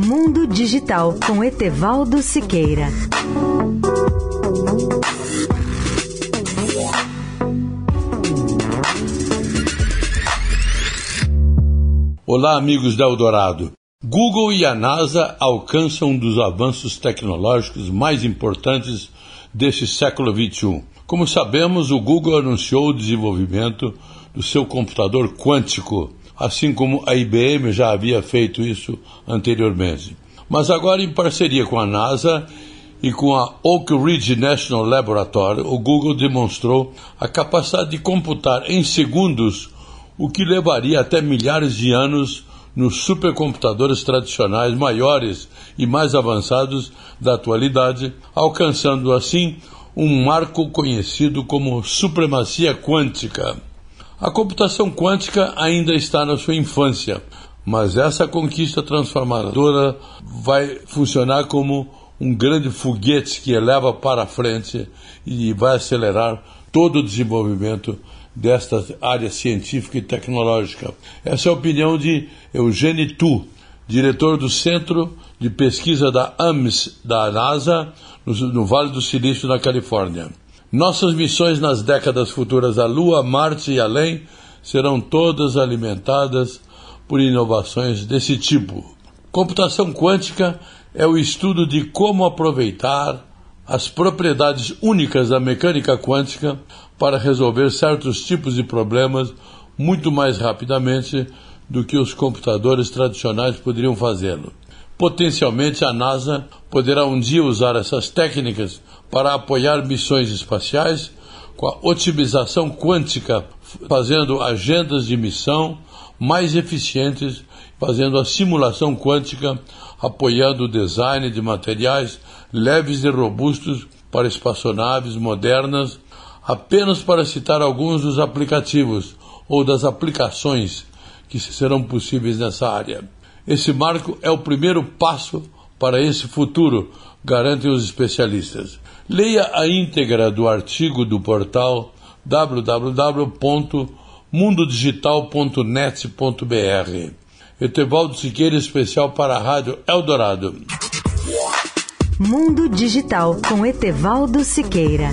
Mundo Digital com Etevaldo Siqueira. Olá, amigos da Eldorado. Google e a NASA alcançam um dos avanços tecnológicos mais importantes deste século XXI. Como sabemos, o Google anunciou o desenvolvimento do seu computador quântico, assim como a IBM já havia feito isso anteriormente. Mas agora, em parceria com a NASA e com a Oak Ridge National Laboratory, o Google demonstrou a capacidade de computar em segundos o que levaria até milhares de anos nos supercomputadores tradicionais maiores e mais avançados da atualidade, alcançando assim um marco conhecido como supremacia quântica. A computação quântica ainda está na sua infância, mas essa conquista transformadora vai funcionar como um grande foguete que eleva para frente e vai acelerar todo o desenvolvimento desta área científica e tecnológica. Essa é a opinião de Eugênio Tu, diretor do Centro de Pesquisa da AMS da NASA, no Vale do Silício, na Califórnia. Nossas missões nas décadas futuras à Lua, Marte e além serão todas alimentadas por inovações desse tipo. Computação quântica é o estudo de como aproveitar as propriedades únicas da mecânica quântica para resolver certos tipos de problemas muito mais rapidamente do que os computadores tradicionais poderiam fazê-lo. Potencialmente, a NASA poderá um dia usar essas técnicas para apoiar missões espaciais com a otimização quântica, fazendo agendas de missão mais eficientes, fazendo a simulação quântica, apoiando o design de materiais leves e robustos para espaçonaves modernas, apenas para citar alguns dos aplicativos ou das aplicações que serão possíveis nessa área. Esse marco é o primeiro passo para esse futuro, garantem os especialistas. Leia a íntegra do artigo do portal www.mundodigital.net.br. Etevaldo Siqueira, especial para a Rádio Eldorado. Mundo Digital com Etevaldo Siqueira.